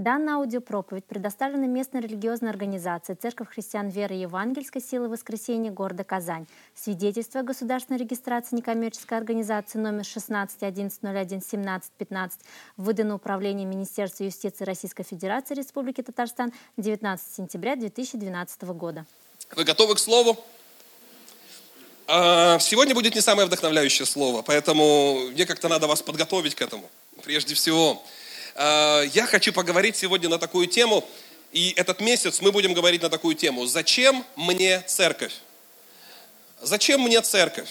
Данная аудиопроповедь предоставлена местной религиозной организацией Церковь христиан веры Евангельской силы воскресения города Казань. Свидетельство о государственной регистрации некоммерческой организации номер 16 11 01 17 15 выдано Управлением Министерства юстиции Российской Федерации Республики Татарстан 19 сентября 2012 года. Вы готовы к слову? А, Сегодня будет не самое вдохновляющее слово, поэтому мне как-то надо вас подготовить к этому. Прежде всего, я хочу поговорить сегодня на такую тему, и этот месяц мы будем говорить на такую тему. Зачем мне церковь? Зачем мне церковь?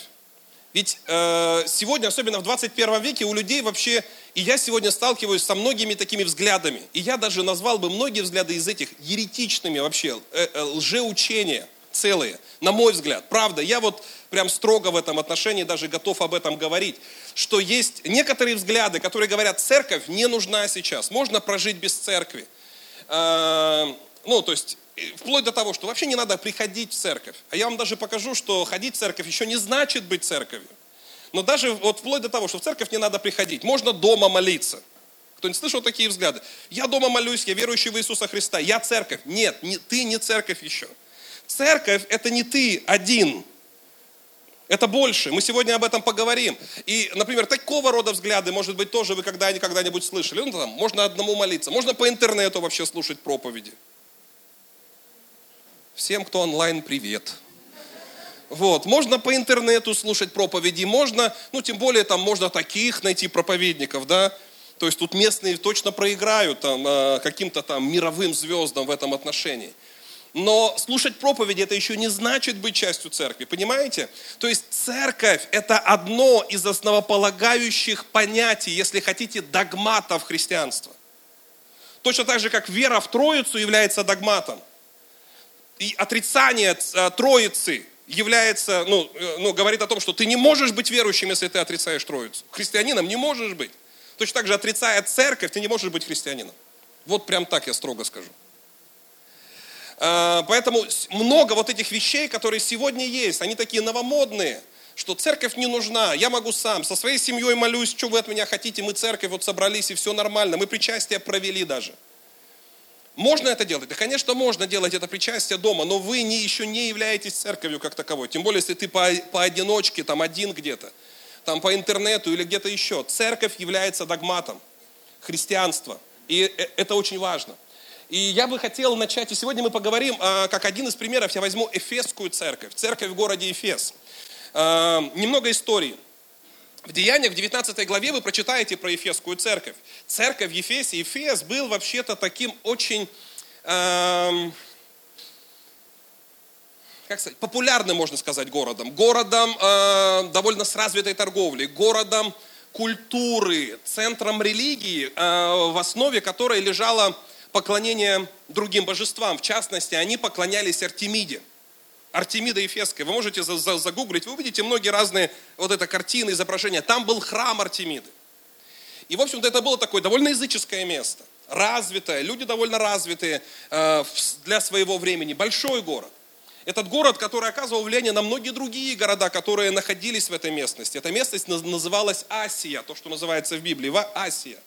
Ведь э, сегодня, особенно в 21 веке, у людей вообще, и я сегодня сталкиваюсь со многими такими взглядами, и я даже назвал бы многие взгляды из этих еретичными вообще, э, э, лжеучения целые, на мой взгляд. Правда, я вот прям строго в этом отношении даже готов об этом говорить, что есть некоторые взгляды, которые говорят, церковь не нужна сейчас, можно прожить без церкви. Э, ну, то есть, вплоть до того, что вообще не надо приходить в церковь. А я вам даже покажу, что ходить в церковь еще не значит быть церковью. Но даже вот вплоть до того, что в церковь не надо приходить, можно дома молиться. Кто-нибудь слышал такие взгляды? Я дома молюсь, я верующий в Иисуса Христа, я церковь. Нет, не, ты не церковь еще. Церковь – это не ты один. Это больше. Мы сегодня об этом поговорим. И, например, такого рода взгляды, может быть, тоже вы когда-нибудь слышали. Ну, там, можно одному молиться, можно по интернету вообще слушать проповеди. Всем, кто онлайн, привет. Вот, можно по интернету слушать проповеди, можно, ну, тем более, там можно таких найти проповедников, да, то есть тут местные точно проиграют там, э, каким-то там мировым звездам в этом отношении. Но слушать проповеди это еще не значит быть частью церкви, понимаете? То есть церковь это одно из основополагающих понятий, если хотите, догматов христианства. Точно так же, как вера в Троицу является догматом. И отрицание э, Троицы является, ну, э, ну, говорит о том, что ты не можешь быть верующим, если ты отрицаешь Троицу. Христианином не можешь быть. Точно так же, отрицая церковь, ты не можешь быть христианином. Вот прям так я строго скажу. Э, поэтому много вот этих вещей, которые сегодня есть, они такие новомодные, что церковь не нужна, я могу сам, со своей семьей молюсь, что вы от меня хотите, мы церковь вот собрались и все нормально, мы причастие провели даже. Можно это делать? Да, конечно, можно делать это причастие дома, но вы не, еще не являетесь церковью как таковой. Тем более, если ты по, поодиночке, там один где-то, там по интернету или где-то еще. Церковь является догматом христианства. И э, это очень важно. И я бы хотел начать, и сегодня мы поговорим, а, как один из примеров, я возьму Эфесскую церковь, церковь в городе Эфес. А, немного истории. В Деяниях, в 19 главе вы прочитаете про Ефесскую церковь. Церковь в Ефесе, Ефес был вообще-то таким очень, эм, как сказать, популярным, можно сказать, городом. Городом э, довольно с развитой торговлей, городом культуры, центром религии, э, в основе которой лежало поклонение другим божествам. В частности, они поклонялись Артемиде. Артемида Ефесская. Вы можете загуглить, вы увидите многие разные вот это картины, изображения. Там был храм Артемиды. И, в общем-то, это было такое довольно языческое место. Развитое, люди довольно развитые э, для своего времени. Большой город. Этот город, который оказывал влияние на многие другие города, которые находились в этой местности. Эта местность называлась Асия, то, что называется в Библии, Асия.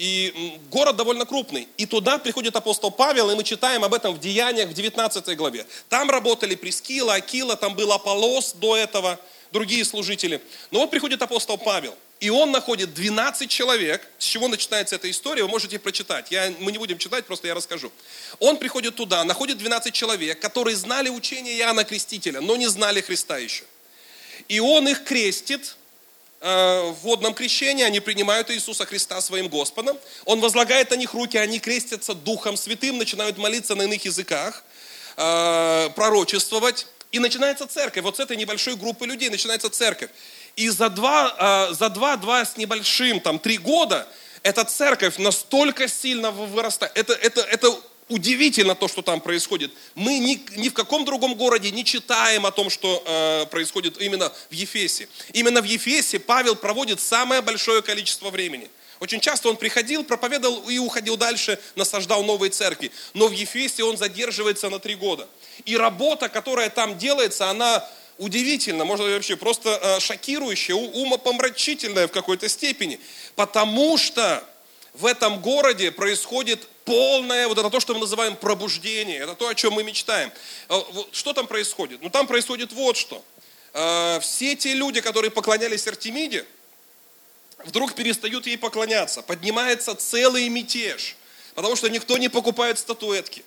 И город довольно крупный. И туда приходит апостол Павел, и мы читаем об этом в Деяниях в 19 главе. Там работали Прескила, Акила, там был Аполос до этого, другие служители. Но вот приходит апостол Павел, и он находит 12 человек. С чего начинается эта история, вы можете прочитать. Я, мы не будем читать, просто я расскажу. Он приходит туда, находит 12 человек, которые знали учение Иоанна Крестителя, но не знали Христа еще. И он их крестит, в водном крещении, они принимают Иисуса Христа своим Господом. Он возлагает на них руки, они крестятся Духом Святым, начинают молиться на иных языках, э, пророчествовать. И начинается церковь. Вот с этой небольшой группы людей начинается церковь. И за два, э, за два, два с небольшим, там, три года эта церковь настолько сильно вырастает. Это, это, это удивительно то, что там происходит. Мы ни, ни в каком другом городе не читаем о том, что э, происходит именно в Ефесе. Именно в Ефесе Павел проводит самое большое количество времени. Очень часто он приходил, проповедовал и уходил дальше, насаждал новые церкви. Но в Ефесе он задерживается на три года. И работа, которая там делается, она удивительна, можно вообще просто э, шокирующая, умопомрачительная в какой-то степени. Потому что в этом городе происходит полное, вот это то, что мы называем пробуждение, это то, о чем мы мечтаем. Э, что там происходит? Ну там происходит вот что. Э, все те люди, которые поклонялись Артемиде, вдруг перестают ей поклоняться. Поднимается целый мятеж, потому что никто не покупает статуэтки,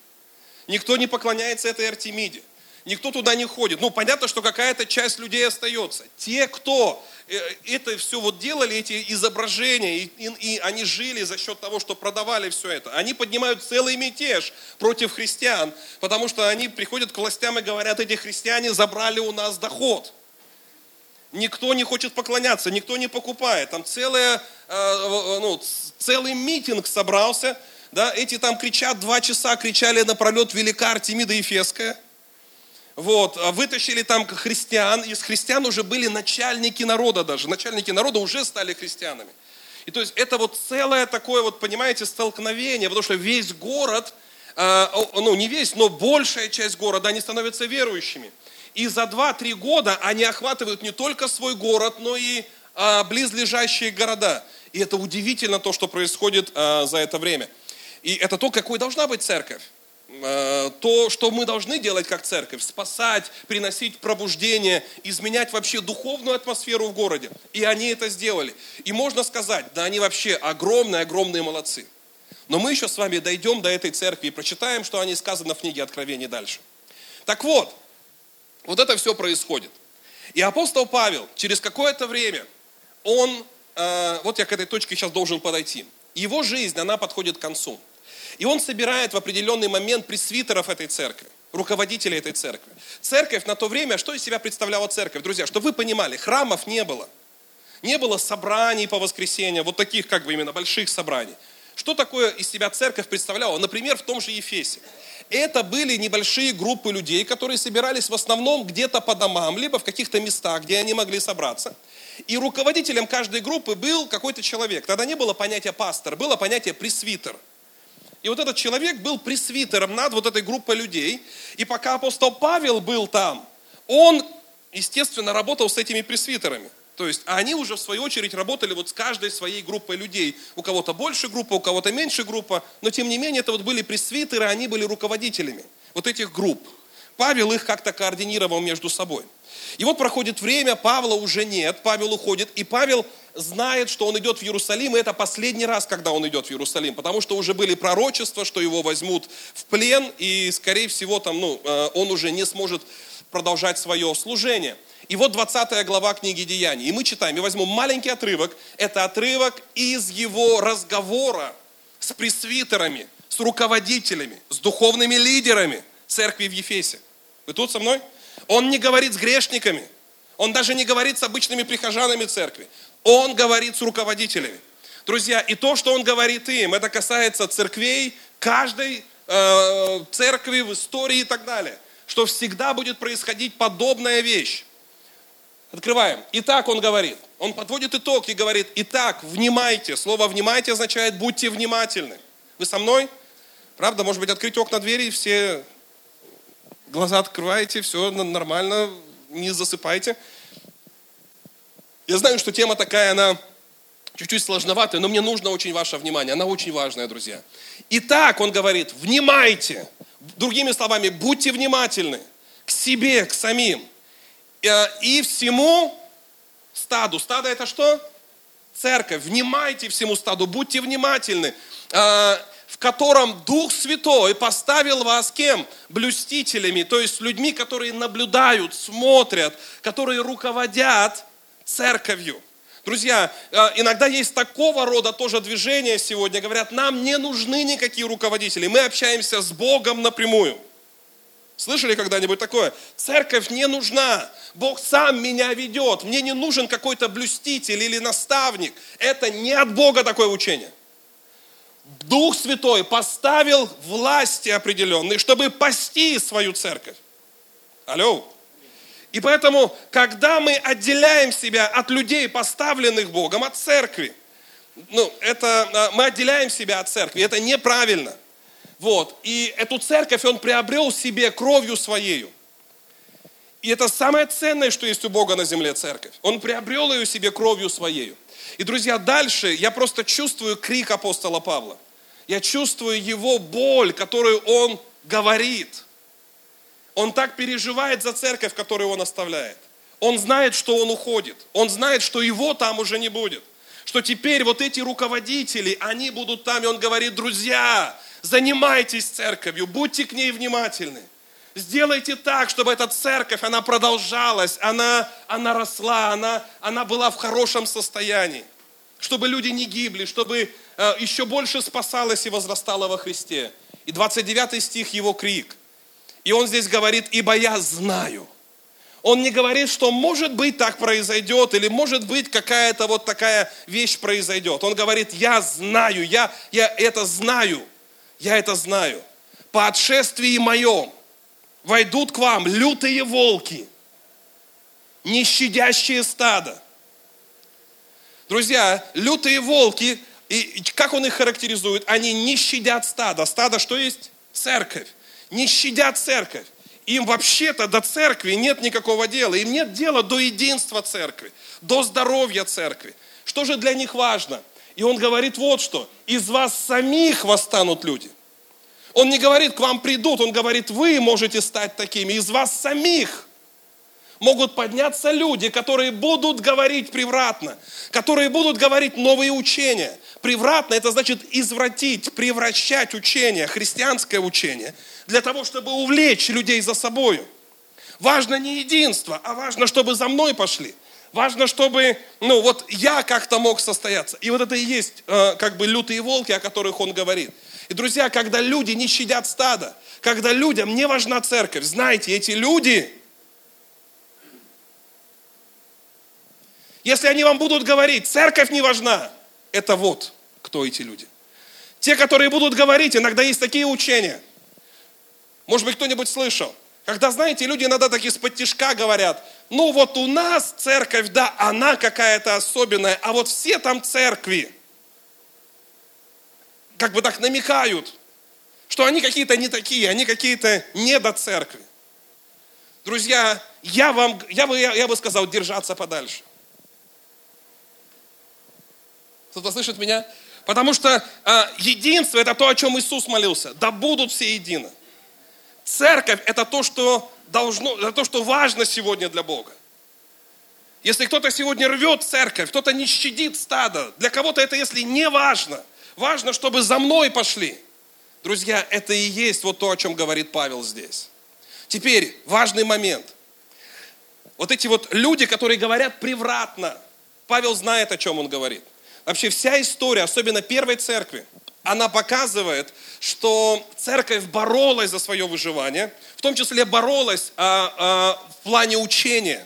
никто не поклоняется этой Артемиде никто туда не ходит. Ну, понятно, что какая-то часть людей остается. Те, кто э, это все вот делали, эти изображения, и, и, и они жили за счет того, что продавали все это, они поднимают целый мятеж против христиан, потому что они приходят к властям и говорят, эти христиане забрали у нас доход. Никто не хочет поклоняться, никто не покупает. Там целая, э, ну, целый митинг собрался, да, эти там кричат, два часа кричали на пролет велика Артемида Ефеская – вот, а вытащили там христиан, из христиан уже были начальники народа даже, начальники народа уже стали христианами. И то есть это вот целое такое вот, понимаете, столкновение, потому что весь город, э, ну не весь, но большая часть города, они становятся верующими. И за 2-3 года они охватывают не только свой город, но и э, близлежащие города. И это удивительно то, что происходит э, за это время. И это то, какой должна быть церковь. Э, то, что мы должны делать как церковь, спасать, приносить пробуждение, изменять вообще духовную атмосферу в городе. И они это сделали. И можно сказать, да они вообще огромные-огромные молодцы. Но мы еще с вами дойдем до этой церкви и прочитаем, что они сказано в книге Откровений дальше. Так вот, вот это все происходит. И апостол Павел через какое-то время, он, э, вот я к этой точке сейчас должен подойти, его жизнь, она подходит к концу. И он собирает в определенный момент пресвитеров этой церкви, руководителей этой церкви. Церковь на то время, что из себя представляла церковь? Друзья, чтобы вы понимали, храмов не было. Не было собраний по воскресеньям, вот таких как бы именно больших собраний. Что такое из себя церковь представляла? Например, в том же Ефесе. Это были небольшие группы людей, которые собирались в основном где-то по домам, либо в каких-то местах, где они могли собраться. И руководителем каждой группы был какой-то человек. Тогда не было понятия пастор, было понятие пресвитер – и вот этот человек был пресвитером над вот этой группой людей. И пока апостол Павел был там, он, естественно, работал с этими пресвитерами. То есть они уже в свою очередь работали вот с каждой своей группой людей. У кого-то больше группа, у кого-то меньше группа, но тем не менее это вот были пресвитеры, они были руководителями вот этих групп. Павел их как-то координировал между собой. И вот проходит время, Павла уже нет, Павел уходит, и Павел знает, что он идет в Иерусалим, и это последний раз, когда он идет в Иерусалим, потому что уже были пророчества, что его возьмут в плен, и, скорее всего, там, ну, э, он уже не сможет продолжать свое служение. И вот 20 глава книги Деяний. И мы читаем, и возьму маленький отрывок. Это отрывок из его разговора с пресвитерами, с руководителями, с духовными лидерами церкви в Ефесе. Вы тут со мной? Он не говорит с грешниками. Он даже не говорит с обычными прихожанами церкви. Он говорит с руководителями. Друзья, и то, что он говорит им, это касается церквей, каждой э, церкви в истории и так далее. Что всегда будет происходить подобная вещь. Открываем. Итак, он говорит. Он подводит итог и говорит, итак, внимайте. Слово внимайте означает будьте внимательны. Вы со мной? Правда, может быть, открыть окна двери, и все глаза открываете, все нормально, не засыпайте. Я знаю, что тема такая, она чуть-чуть сложноватая, но мне нужно очень ваше внимание. Она очень важная, друзья. Итак, он говорит, внимайте. Другими словами, будьте внимательны к себе, к самим. Э, и всему стаду. Стадо это что? Церковь. Внимайте всему стаду, будьте внимательны. В котором Дух Святой поставил вас кем? Блюстителями, то есть людьми, которые наблюдают, смотрят, которые руководят церковью. Друзья, э, иногда есть такого рода тоже движения сегодня. Говорят, нам не нужны никакие руководители. Мы общаемся с Богом напрямую. Слышали когда-нибудь такое? Церковь не нужна. Бог сам меня ведет. Мне не нужен какой-то блюститель или наставник. Это не от Бога такое учение. Дух Святой поставил власти определенные, чтобы пасти свою церковь. Алло. И поэтому, когда мы отделяем себя от людей, поставленных Богом, от церкви, ну, это, а, мы отделяем себя от церкви, это неправильно. Вот. И эту церковь он приобрел себе кровью своею. И это самое ценное, что есть у Бога на земле церковь. Он приобрел ее себе кровью своею. И, друзья, дальше я просто чувствую крик апостола Павла. Я чувствую его боль, которую он говорит. Он так переживает за церковь, которую он оставляет. Он знает, что он уходит. Он знает, что его там уже не будет. Что теперь вот эти руководители, они будут там. И он говорит, друзья, занимайтесь церковью, будьте к ней внимательны. Сделайте так, чтобы эта церковь, она продолжалась, она, она росла, она, она была в хорошем состоянии. Чтобы люди не гибли, чтобы э, еще больше спасалось и возрастало во Христе. И 29 стих его крик. И он здесь говорит, ибо я знаю. Он не говорит, что может быть так произойдет, или может быть какая-то вот такая вещь произойдет. Он говорит, я знаю, я, я это знаю, я это знаю. По отшествии моем – войдут к вам лютые волки, не щадящие стадо. Друзья, лютые волки, и как он их характеризует? Они не щадят стадо. Стадо что есть? Церковь. Не щадят церковь. Им вообще-то до церкви нет никакого дела. Им нет дела до единства церкви, до здоровья церкви. Что же для них важно? И он говорит вот что. Из вас самих восстанут люди – он не говорит, к вам придут, он говорит, вы можете стать такими, из вас самих могут подняться люди, которые будут говорить превратно, которые будут говорить новые учения. Превратно это значит извратить, превращать учение, христианское учение, для того, чтобы увлечь людей за собою. Важно не единство, а важно, чтобы за мной пошли. Важно, чтобы, ну вот я как-то мог состояться. И вот это и есть э, как бы лютые волки, о которых он говорит. И, друзья, когда люди не щадят стада, когда людям не важна церковь, знаете, эти люди, если они вам будут говорить, церковь не важна, это вот кто эти люди. Те, которые будут говорить, иногда есть такие учения. Может быть, кто-нибудь слышал. Когда, знаете, люди иногда так из-под тяжка говорят, ну вот у нас церковь, да, она какая-то особенная, а вот все там церкви – как бы так намекают, что они какие-то не такие, они какие-то не до церкви. Друзья, я вам, я бы, я, я бы сказал, держаться подальше. Кто-то слышит меня? Потому что э, единство это то, о чем Иисус молился. Да будут все едины. Церковь это то, что должно, это то, что важно сегодня для Бога. Если кто-то сегодня рвет церковь, кто-то не щадит стадо, для кого-то это, если не важно – Важно, чтобы за мной пошли. Друзья, это и есть вот то, о чем говорит Павел здесь. Теперь важный момент. Вот эти вот люди, которые говорят превратно, Павел знает, о чем он говорит. Вообще вся история, особенно первой церкви, она показывает, что церковь боролась за свое выживание, в том числе боролась а, а, в плане учения.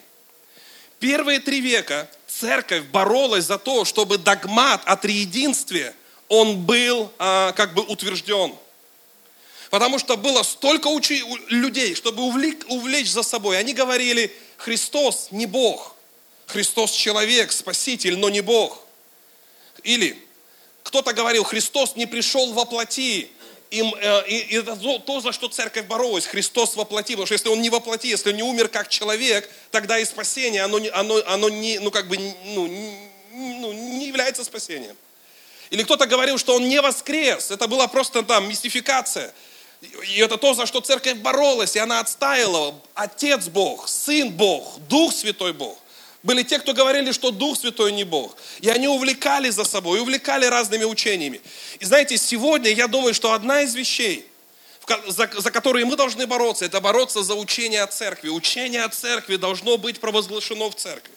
Первые три века церковь боролась за то, чтобы догмат о триединстве – он был а, как бы утвержден. Потому что было столько учи, людей, чтобы увлечь, увлечь за собой. Они говорили, Христос не Бог. Христос человек, спаситель, но не Бог. Или кто-то говорил, Христос не пришел во плоти. И, э, и, и это то, за что церковь боролась. Христос воплоти. Потому что если он не воплоти, если он не умер как человек, тогда и спасение, оно, оно, оно не, ну, как бы, ну, ну, не является спасением. Или кто-то говорил, что он не воскрес. Это была просто там мистификация. И это то, за что церковь боролась, и она отстаивала. Отец Бог, Сын Бог, Дух Святой Бог. Были те, кто говорили, что Дух Святой не Бог. И они увлекали за собой, увлекали разными учениями. И знаете, сегодня я думаю, что одна из вещей, за, за которые мы должны бороться, это бороться за учение о церкви. Учение о церкви должно быть провозглашено в церкви.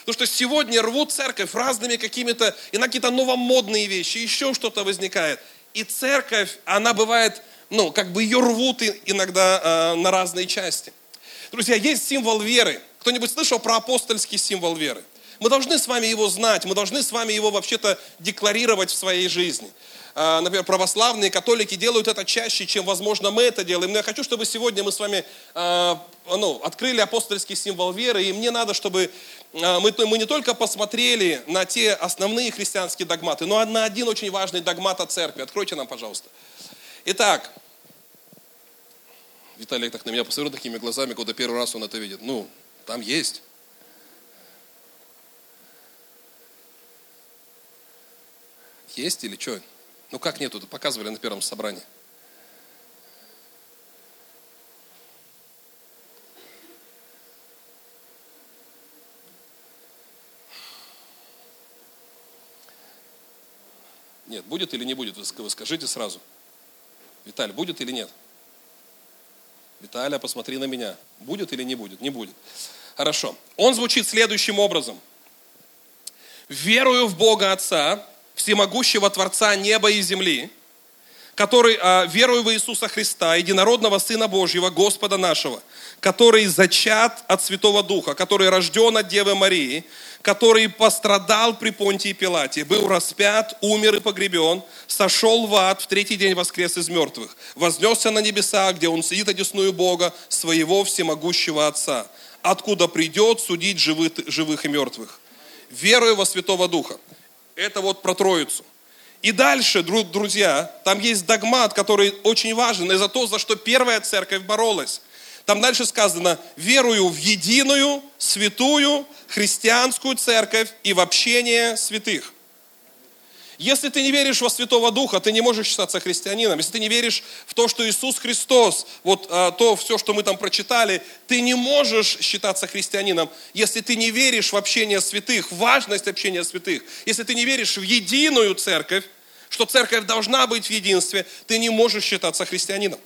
Потому что сегодня рвут церковь разными какими-то, иногда какие-то новомодные вещи, еще что-то возникает. И церковь, она бывает, ну, как бы ее рвут иногда э, на разные части. Друзья, есть символ веры. Кто-нибудь слышал про апостольский символ веры? Мы должны с вами его знать, мы должны с вами его вообще-то декларировать в своей жизни. А, например, православные, католики делают это чаще, чем, возможно, мы это делаем. Но я хочу, чтобы сегодня мы с вами а, ну, открыли апостольский символ веры, и мне надо, чтобы а, мы, мы не только посмотрели на те основные христианские догматы, но на один очень важный догмат о церкви. Откройте нам, пожалуйста. Итак, Виталий так на меня посмотрел такими глазами, когда первый раз он это видит. Ну, там есть. Есть или что? Ну как нету? Показывали на первом собрании. Нет, будет или не будет, вы скажите сразу. Виталий, будет или нет? Виталия, посмотри на меня. Будет или не будет? Не будет. Хорошо. Он звучит следующим образом. Верую в Бога Отца, всемогущего Творца неба и земли, который, а, верую в Иисуса Христа, единородного Сына Божьего, Господа нашего, который зачат от Святого Духа, который рожден от Девы Марии, который пострадал при Понтии Пилате, был распят, умер и погребен, сошел в ад, в третий день воскрес из мертвых, вознесся на небеса, где он сидит одесную Бога, своего всемогущего Отца, откуда придет судить живых, живых и мертвых. Верую во Святого Духа. Это вот про Троицу. И дальше, друзья, там есть догмат, который очень важен, и за то, за что первая церковь боролась. Там дальше сказано, верую в единую, святую, христианскую церковь и в общение святых. Если ты не веришь во Святого Духа, ты не можешь считаться христианином. Если ты не веришь в то, что Иисус Христос, вот а, то все, что мы там прочитали, ты не можешь считаться христианином. Если ты не веришь в общение святых, важность общения святых, если ты не веришь в единую церковь, что церковь должна быть в единстве, ты не можешь считаться христианином.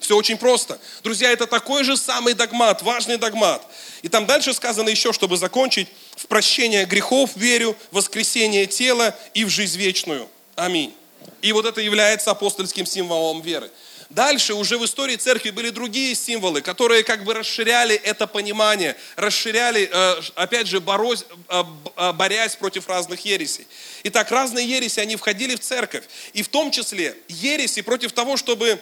Все очень просто. Друзья, это такой же самый догмат, важный догмат. И там дальше сказано еще, чтобы закончить, в прощение грехов верю, в воскресение тела и в жизнь вечную. Аминь. И вот это является апостольским символом веры. Дальше уже в истории церкви были другие символы, которые как бы расширяли это понимание, расширяли, э, опять же, борось, э, э, борясь против разных ересей. Итак, разные ереси, они входили в церковь. И в том числе ереси против того, чтобы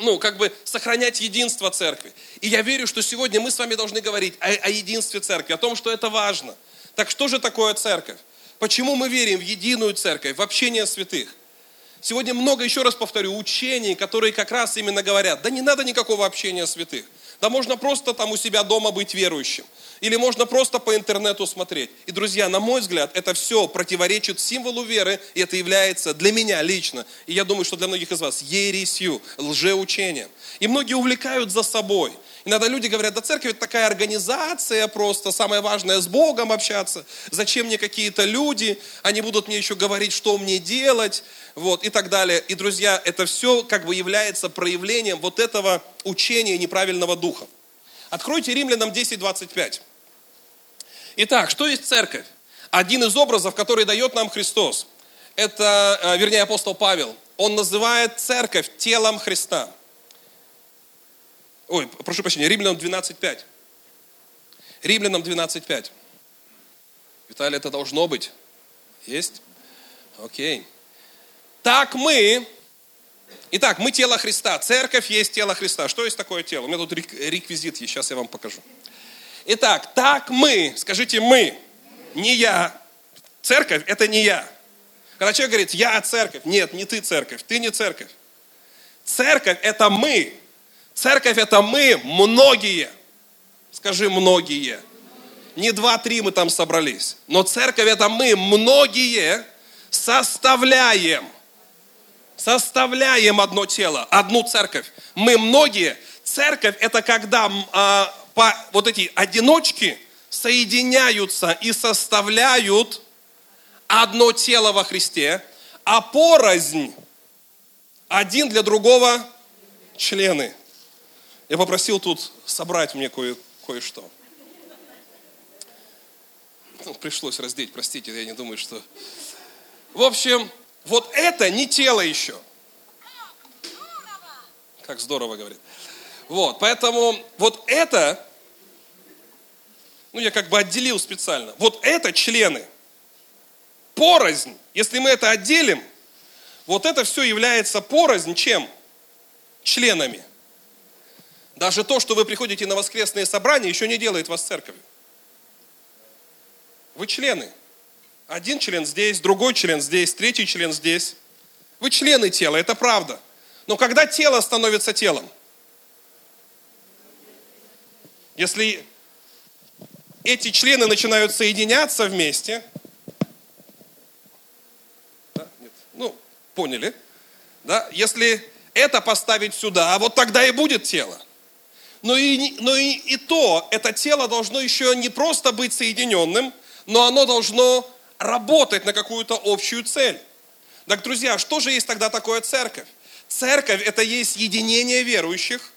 ну, как бы сохранять единство церкви. И я верю, что сегодня мы с вами должны говорить о, о единстве церкви, о том, что это важно. Так что же такое церковь? Почему мы верим в единую церковь, в общение святых? Сегодня много, еще раз повторю, учений, которые как раз именно говорят, да не надо никакого общения святых. Да можно просто там у себя дома быть верующим. Или можно просто по интернету смотреть. И, друзья, на мой взгляд, это все противоречит символу веры, и это является для меня лично, и я думаю, что для многих из вас, ересью, лжеучением. И многие увлекают за собой. Иногда люди говорят, да церковь это такая организация просто, самое важное с Богом общаться. Зачем мне какие-то люди, они будут мне еще говорить, что мне делать, вот, и так далее. И, друзья, это все как бы является проявлением вот этого учения неправильного духа. Откройте Римлянам 10.25. Итак, что есть церковь? Один из образов, который дает нам Христос, это, э, вернее, апостол Павел, он называет церковь телом Христа. Ой, прошу прощения, Римлянам 12.5. Римлянам 12.5. Виталий, это должно быть. Есть? Окей. Так мы, Итак, мы тело Христа. Церковь есть тело Христа. Что есть такое тело? У меня тут реквизит есть, сейчас я вам покажу. Итак, так мы, скажите мы, не я. Церковь – это не я. Когда человек говорит, я церковь, нет, не ты церковь, ты не церковь. Церковь – это мы. Церковь – это мы, многие. Скажи, многие. Не два-три мы там собрались. Но церковь – это мы, многие, составляем составляем одно тело, одну церковь. Мы многие. Церковь это когда а, по, вот эти одиночки соединяются и составляют одно тело во Христе, а порознь один для другого члены. Я попросил тут собрать мне кое, кое-что. Ну, пришлось раздеть, простите, я не думаю, что... В общем, вот это не тело еще. Как здорово говорит. Вот, поэтому вот это, ну я как бы отделил специально, вот это члены. Порознь, если мы это отделим, вот это все является порознь чем? Членами. Даже то, что вы приходите на воскресные собрания, еще не делает вас церковью. Вы члены. Один член здесь, другой член здесь, третий член здесь. Вы члены тела, это правда. Но когда тело становится телом? Если эти члены начинают соединяться вместе, Поняли? Да? Если это поставить сюда, а вот тогда и будет тело. Но и, но и, и то, это тело должно еще не просто быть соединенным, но оно должно работать на какую-то общую цель. Так, друзья, что же есть тогда такое церковь? Церковь – это есть единение верующих,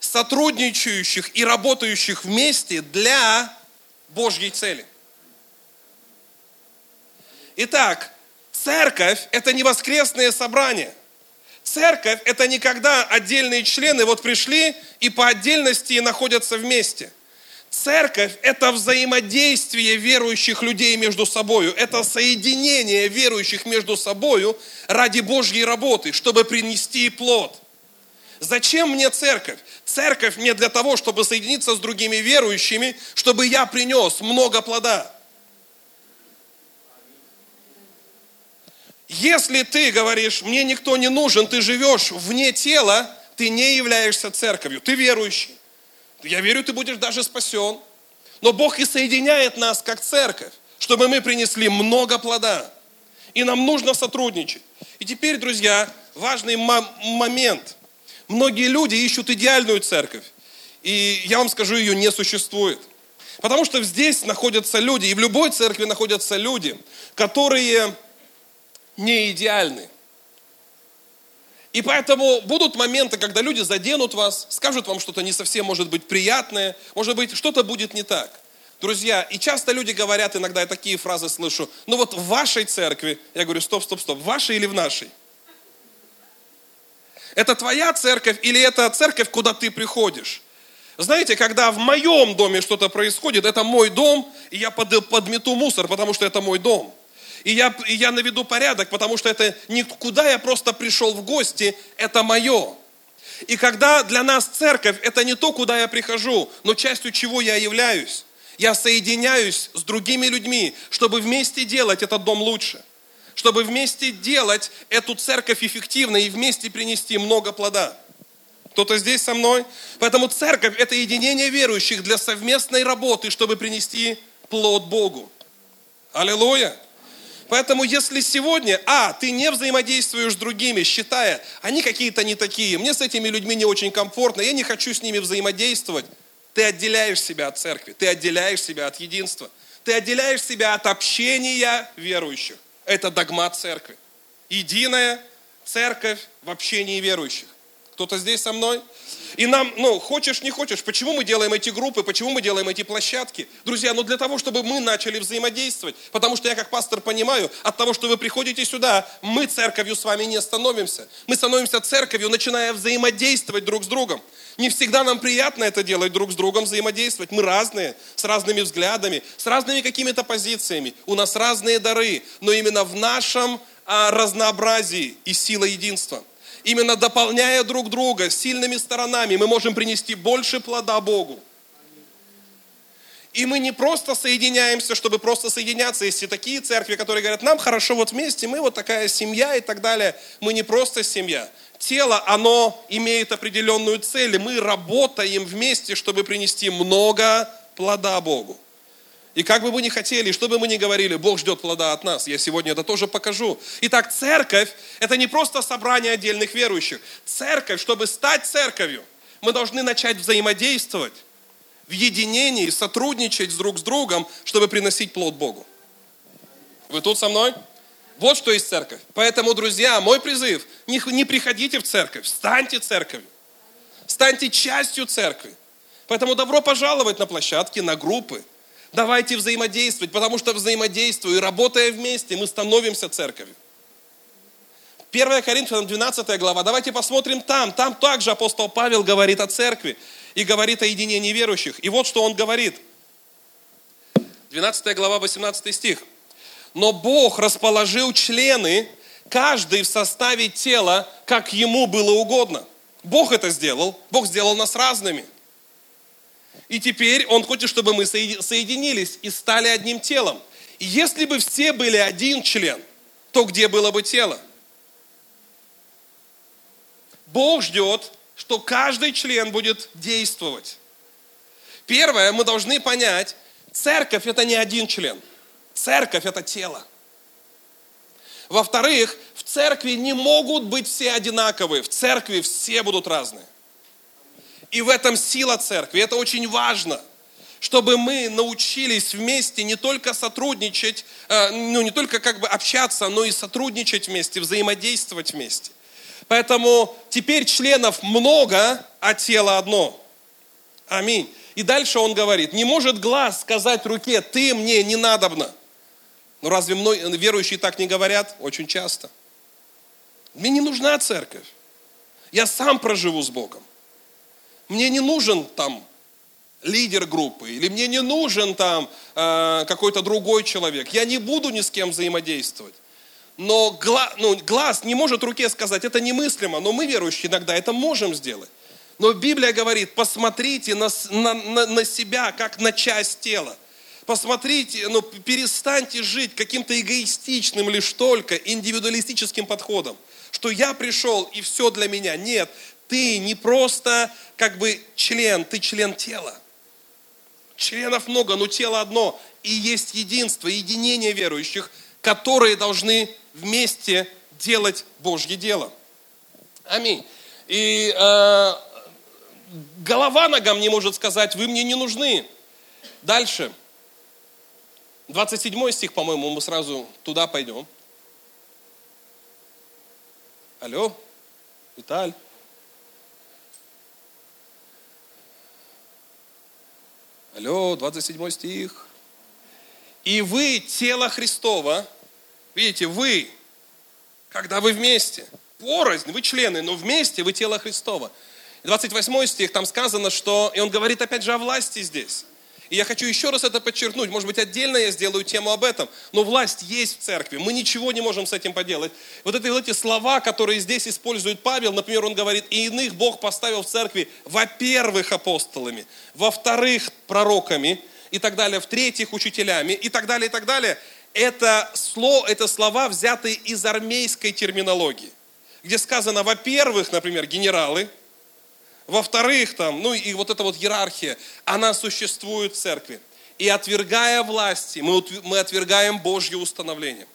сотрудничающих и работающих вместе для Божьей цели. Итак, церковь – это не воскресное собрание. Церковь – это не когда отдельные члены вот пришли и по отдельности находятся вместе. Церковь – это взаимодействие верующих людей между собой. Это соединение верующих между собой ради Божьей работы, чтобы принести плод. Зачем мне церковь? Церковь мне для того, чтобы соединиться с другими верующими, чтобы я принес много плода. Если ты говоришь, мне никто не нужен, ты живешь вне тела, ты не являешься церковью, ты верующий. Я верю, ты будешь даже спасен. Но Бог и соединяет нас как церковь, чтобы мы принесли много плода. И нам нужно сотрудничать. И теперь, друзья, важный момент. Многие люди ищут идеальную церковь. И я вам скажу, ее не существует. Потому что здесь находятся люди, и в любой церкви находятся люди, которые не идеальны. И поэтому будут моменты, когда люди заденут вас, скажут вам что-то не совсем, может быть, приятное, может быть, что-то будет не так. Друзья, и часто люди говорят, иногда я такие фразы слышу, ну вот в вашей церкви, я говорю, стоп, стоп, стоп, в вашей или в нашей? Это твоя церковь или это церковь, куда ты приходишь? Знаете, когда в моем доме что-то происходит, это мой дом, и я подмету мусор, потому что это мой дом и я, и я наведу порядок, потому что это никуда я просто пришел в гости, это мое. И когда для нас церковь, это не то, куда я прихожу, но частью чего я являюсь. Я соединяюсь с другими людьми, чтобы вместе делать этот дом лучше. Чтобы вместе делать эту церковь эффективно и вместе принести много плода. Кто-то здесь со мной? Поэтому церковь – это единение верующих для совместной работы, чтобы принести плод Богу. Аллилуйя! Поэтому если сегодня, а, ты не взаимодействуешь с другими, считая, они какие-то не такие, мне с этими людьми не очень комфортно, я не хочу с ними взаимодействовать, ты отделяешь себя от церкви, ты отделяешь себя от единства, ты отделяешь себя от общения верующих. Это догмат церкви. Единая церковь в общении верующих. Кто-то здесь со мной? И нам, ну, хочешь, не хочешь, почему мы делаем эти группы, почему мы делаем эти площадки? Друзья, ну для того, чтобы мы начали взаимодействовать. Потому что я как пастор понимаю, от того, что вы приходите сюда, мы церковью с вами не становимся. Мы становимся церковью, начиная взаимодействовать друг с другом. Не всегда нам приятно это делать друг с другом, взаимодействовать. Мы разные, с разными взглядами, с разными какими-то позициями. У нас разные дары, но именно в нашем а, разнообразии и сила единства – именно дополняя друг друга сильными сторонами, мы можем принести больше плода Богу. И мы не просто соединяемся, чтобы просто соединяться. Есть и такие церкви, которые говорят, нам хорошо вот вместе, мы вот такая семья и так далее. Мы не просто семья. Тело, оно имеет определенную цель, и мы работаем вместе, чтобы принести много плода Богу. И как бы мы ни хотели, что бы мы ни говорили, Бог ждет плода от нас. Я сегодня это тоже покажу. Итак, церковь – это не просто собрание отдельных верующих. Церковь, чтобы стать церковью, мы должны начать взаимодействовать в единении, сотрудничать друг с другом, чтобы приносить плод Богу. Вы тут со мной? Вот что есть церковь. Поэтому, друзья, мой призыв, не, не приходите в церковь, станьте церковью. Станьте частью церкви. Поэтому добро пожаловать на площадки, на группы – Давайте взаимодействовать, потому что взаимодействуя и работая вместе, мы становимся церковью. 1 Коринфянам 12 глава, давайте посмотрим там. Там также апостол Павел говорит о церкви и говорит о единении верующих. И вот что он говорит. 12 глава, 18 стих. Но Бог расположил члены, каждый в составе тела, как ему было угодно. Бог это сделал. Бог сделал нас разными – и теперь Он хочет, чтобы мы соединились и стали одним телом. И если бы все были один член, то где было бы тело? Бог ждет, что каждый член будет действовать. Первое, мы должны понять, церковь это не один член. Церковь это тело. Во-вторых, в церкви не могут быть все одинаковые. В церкви все будут разные. И в этом сила церкви. Это очень важно чтобы мы научились вместе не только сотрудничать, э, ну не только как бы общаться, но и сотрудничать вместе, взаимодействовать вместе. Поэтому теперь членов много, а тело одно. Аминь. И дальше он говорит, не может глаз сказать руке, ты мне не надобно. Ну разве мной, верующие так не говорят? Очень часто. Мне не нужна церковь. Я сам проживу с Богом. Мне не нужен там лидер группы, или мне не нужен там э, какой-то другой человек. Я не буду ни с кем взаимодействовать. Но гла, ну, глаз не может руке сказать, это немыслимо, но мы, верующие, иногда это можем сделать. Но Библия говорит, посмотрите на, на, на, на себя, как на часть тела. Посмотрите, ну, перестаньте жить каким-то эгоистичным лишь только индивидуалистическим подходом. Что я пришел и все для меня. Нет, ты не просто как бы член, ты член тела. Членов много, но тело одно. И есть единство, единение верующих, которые должны вместе делать Божье дело. Аминь. И э, голова ногам не может сказать, вы мне не нужны. Дальше. 27 стих, по-моему, мы сразу туда пойдем. Алло, Виталь. Алло, 27 стих. И вы тело Христова, видите, вы, когда вы вместе, порознь, вы члены, но вместе вы тело Христова. 28 стих, там сказано, что, и он говорит опять же о власти здесь. И я хочу еще раз это подчеркнуть, может быть, отдельно я сделаю тему об этом, но власть есть в церкви, мы ничего не можем с этим поделать. Вот, это, вот эти слова, которые здесь использует Павел, например, он говорит, и иных Бог поставил в церкви, во-первых, апостолами, во-вторых, пророками, и так далее, в-третьих, учителями, и так далее, и так далее. Это, слово, это слова, взятые из армейской терминологии, где сказано, во-первых, например, генералы, во-вторых, там, ну и вот эта вот иерархия, она существует в церкви. И отвергая власти, мы, мы отвергаем Божье установление.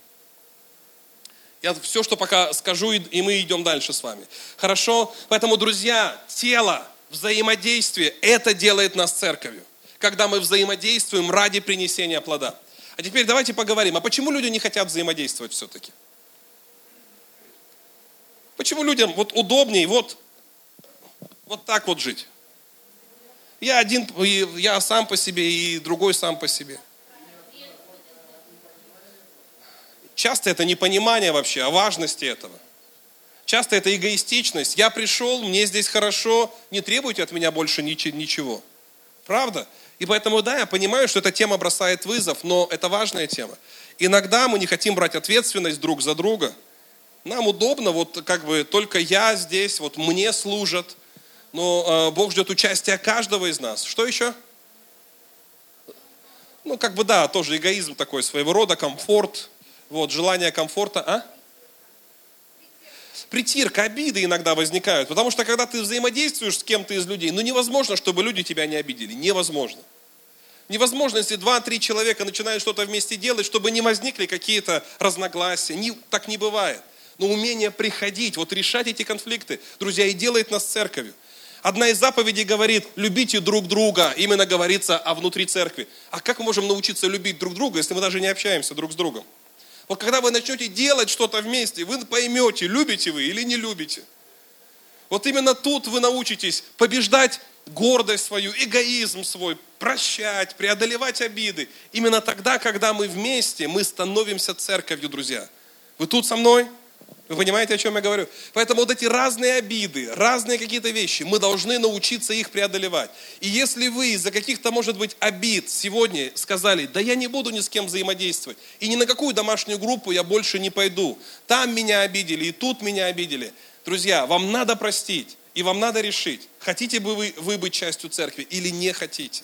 Я все, что пока скажу, и мы идем дальше с вами. Хорошо? Поэтому, друзья, тело, взаимодействие, это делает нас церковью. Когда мы взаимодействуем ради принесения плода. А теперь давайте поговорим, а почему люди не хотят взаимодействовать все-таки? Почему людям вот удобнее, вот вот так вот жить. Я один, я сам по себе, и другой сам по себе. Часто это непонимание вообще о важности этого. Часто это эгоистичность. Я пришел, мне здесь хорошо, не требуйте от меня больше ничего. Правда? И поэтому, да, я понимаю, что эта тема бросает вызов, но это важная тема. Иногда мы не хотим брать ответственность друг за друга. Нам удобно, вот как бы только я здесь, вот мне служат, но э, Бог ждет участия каждого из нас. Что еще? Ну, как бы да, тоже эгоизм такой своего рода, комфорт, вот, желание комфорта, а? Притирка, обиды иногда возникают, потому что когда ты взаимодействуешь с кем-то из людей, ну невозможно, чтобы люди тебя не обидели, невозможно. Невозможно, если два-три человека начинают что-то вместе делать, чтобы не возникли какие-то разногласия. Не, так не бывает. Но умение приходить, вот решать эти конфликты, друзья, и делает нас церковью. Одна из заповедей говорит, любите друг друга. Именно говорится о внутри церкви. А как мы можем научиться любить друг друга, если мы даже не общаемся друг с другом? Вот когда вы начнете делать что-то вместе, вы поймете, любите вы или не любите. Вот именно тут вы научитесь побеждать гордость свою, эгоизм свой, прощать, преодолевать обиды. Именно тогда, когда мы вместе, мы становимся церковью, друзья. Вы тут со мной? Вы понимаете, о чем я говорю? Поэтому вот эти разные обиды, разные какие-то вещи, мы должны научиться их преодолевать. И если вы из-за каких-то, может быть, обид сегодня сказали, да я не буду ни с кем взаимодействовать, и ни на какую домашнюю группу я больше не пойду, там меня обидели, и тут меня обидели. Друзья, вам надо простить, и вам надо решить, хотите бы вы, вы быть частью церкви или не хотите.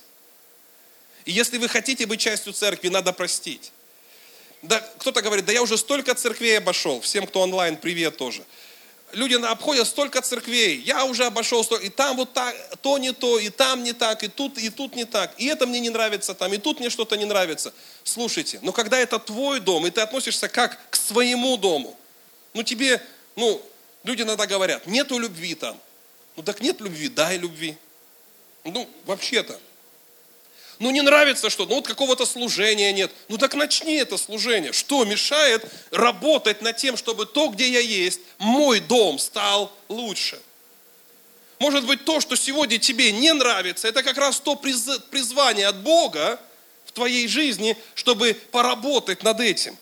И если вы хотите быть частью церкви, надо простить. Да, кто-то говорит, да я уже столько церквей обошел. Всем, кто онлайн, привет тоже. люди обходят столько церквей, я уже обошел столько, и там вот так, то не то, и там не так, и тут, и тут не так, и это мне не нравится там, и тут мне что-то не нравится. Слушайте, но когда это твой дом, и ты относишься как к своему дому, ну тебе, ну, люди иногда говорят, нету любви там. Ну так нет любви, дай любви. Ну, вообще-то. Ну не нравится что-то, ну вот какого-то служения нет. Ну так начни это служение. Что мешает работать над тем, чтобы то, где я есть, мой дом стал лучше? Может быть, то, что сегодня тебе не нравится, это как раз то призвание от Бога в твоей жизни, чтобы поработать над этим.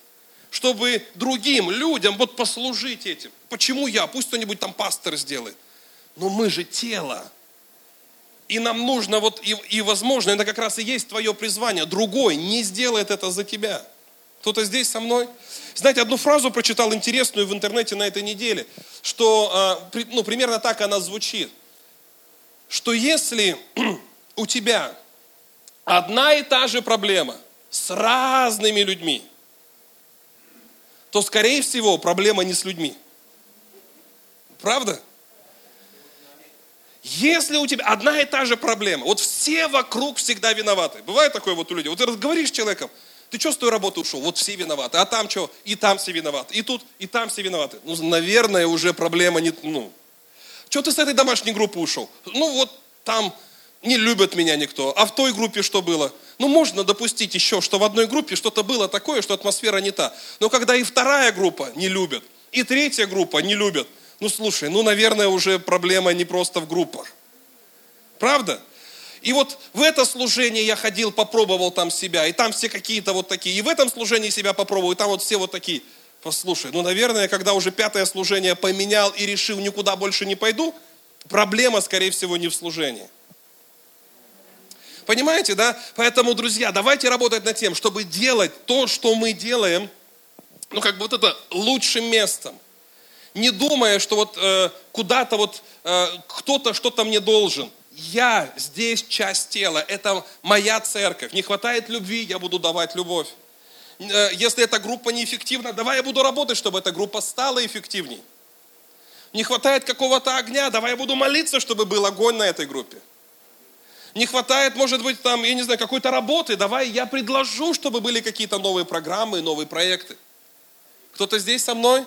Чтобы другим людям вот послужить этим. Почему я? Пусть кто-нибудь там пастор сделает. Но мы же тело. И нам нужно, вот, и, и возможно, это как раз и есть твое призвание. Другой не сделает это за тебя. Кто-то здесь со мной? Знаете, одну фразу прочитал интересную в интернете на этой неделе, что, а, ну, примерно так она звучит. Что если у тебя одна и та же проблема с разными людьми, то, скорее всего, проблема не с людьми. Правда? Если у тебя одна и та же проблема, вот все вокруг всегда виноваты. Бывает такое вот у людей. Вот ты разговариваешь с человеком, ты что с той работы ушел? Вот все виноваты. А там что? И там все виноваты. И тут, и там все виноваты. Ну, наверное, уже проблема не... Ну, что ты с этой домашней группы ушел? Ну, вот там не любят меня никто. А в той группе что было? Ну, можно допустить еще, что в одной группе что-то было такое, что атмосфера не та. Но когда и вторая группа не любит, и третья группа не любит, ну слушай, ну, наверное, уже проблема не просто в группах. Правда? И вот в это служение я ходил, попробовал там себя, и там все какие-то вот такие. И в этом служении себя попробовал, и там вот все вот такие. Послушай, ну, наверное, когда уже пятое служение поменял и решил, никуда больше не пойду, проблема, скорее всего, не в служении. Понимаете, да? Поэтому, друзья, давайте работать над тем, чтобы делать то, что мы делаем, ну, как бы вот это лучшим местом не думая, что вот э, куда-то вот э, кто-то что-то мне должен. Я здесь часть тела, это моя церковь. Не хватает любви, я буду давать любовь. Э, если эта группа неэффективна, давай я буду работать, чтобы эта группа стала эффективней. Не хватает какого-то огня, давай я буду молиться, чтобы был огонь на этой группе. Не хватает, может быть, там, я не знаю, какой-то работы, давай я предложу, чтобы были какие-то новые программы, новые проекты. Кто-то здесь со мной?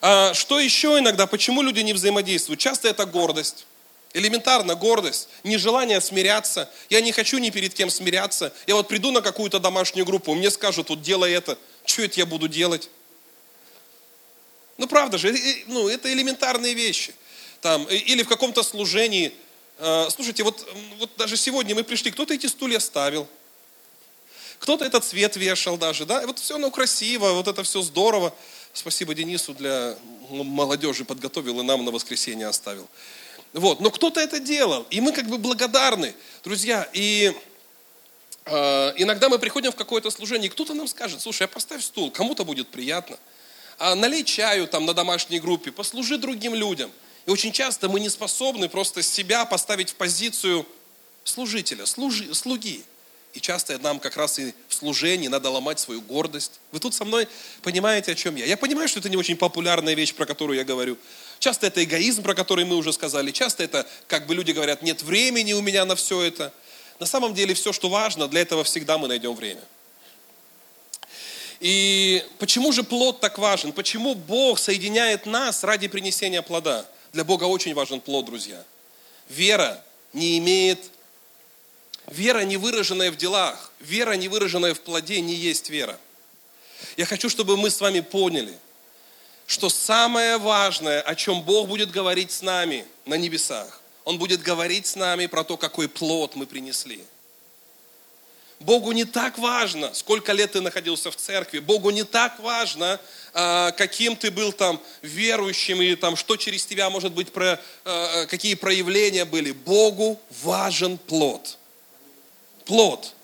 А, что еще иногда, почему люди не взаимодействуют? Часто это гордость. Элементарно гордость, нежелание смиряться. Я не хочу ни перед кем смиряться. Я вот приду на какую-то домашнюю группу, мне скажут, вот делай это. Что это я буду делать? Ну правда же, ну, это элементарные вещи. Там, или в каком-то служении. А, слушайте, вот, вот даже сегодня мы пришли, кто-то эти стулья ставил, кто-то этот цвет вешал даже, да, вот все ну красиво, вот это все здорово. Спасибо Денису для молодежи подготовил и нам на воскресенье оставил. Вот, но кто-то это делал, и мы как бы благодарны, друзья. И э, иногда мы приходим в какое-то служение, и кто-то нам скажет, слушай, а поставь стул, кому-то будет приятно. А налей чаю там на домашней группе, послужи другим людям. И очень часто мы не способны просто себя поставить в позицию служителя, служи, слуги. И часто нам как раз и в служении надо ломать свою гордость. Вы тут со мной понимаете, о чем я? Я понимаю, что это не очень популярная вещь, про которую я говорю. Часто это эгоизм, про который мы уже сказали. Часто это, как бы люди говорят, нет времени у меня на все это. На самом деле все, что важно, для этого всегда мы найдем время. И почему же плод так важен? Почему Бог соединяет нас ради принесения плода? Для Бога очень важен плод, друзья. Вера не имеет Вера, не выраженная в делах, вера, не выраженная в плоде, не есть вера. Я хочу, чтобы мы с вами поняли, что самое важное, о чем Бог будет говорить с нами на небесах, Он будет говорить с нами про то, какой плод мы принесли. Богу не так важно, сколько лет ты находился в церкви. Богу не так важно, а, каким ты был там верующим, и там, что через тебя, может быть, про, а, какие проявления были. Богу важен плод плод.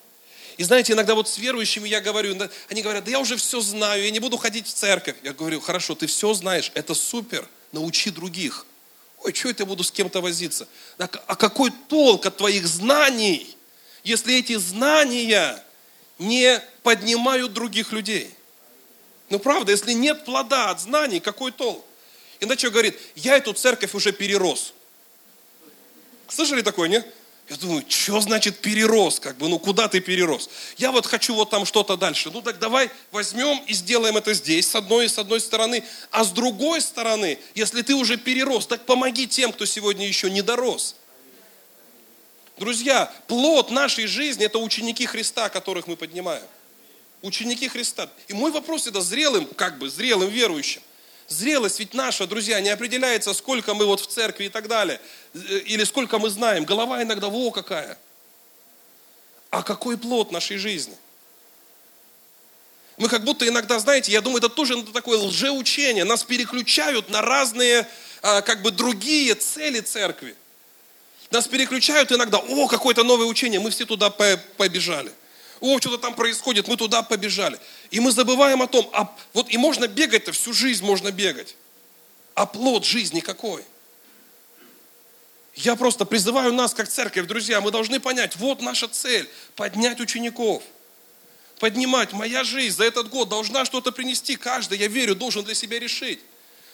И знаете, иногда вот с верующими я говорю, они говорят, да я уже все знаю, я не буду ходить в церковь. Я говорю, хорошо, ты все знаешь, это супер, научи других. Ой, что это я буду с кем-то возиться? А какой толк от твоих знаний, если эти знания не поднимают других людей? Ну правда, если нет плода от знаний, какой толк? и начал говорить, я эту церковь уже перерос. Слышали такое, не? Я думаю, что значит перерос? Как бы, ну куда ты перерос? Я вот хочу вот там что-то дальше. Ну так давай возьмем и сделаем это здесь, с одной, с одной стороны. А с другой стороны, если ты уже перерос, так помоги тем, кто сегодня еще не дорос. Друзья, плод нашей жизни – это ученики Христа, которых мы поднимаем. Ученики Христа. И мой вопрос это зрелым, как бы, зрелым верующим. Зрелость ведь наша, друзья, не определяется, сколько мы вот в церкви и так далее, э, или сколько мы знаем. Голова иногда, во какая. А какой плод нашей жизни? Мы как будто иногда, знаете, я думаю, это тоже такое лжеучение. Нас переключают на разные, а, как бы, другие цели церкви. Нас переключают иногда, о, какое-то новое учение, мы все туда побежали о, что-то там происходит, мы туда побежали. И мы забываем о том, а вот и можно бегать-то, всю жизнь можно бегать. А плод жизни какой? Я просто призываю нас, как церковь, друзья, мы должны понять, вот наша цель, поднять учеников. Поднимать, моя жизнь за этот год должна что-то принести. Каждый, я верю, должен для себя решить.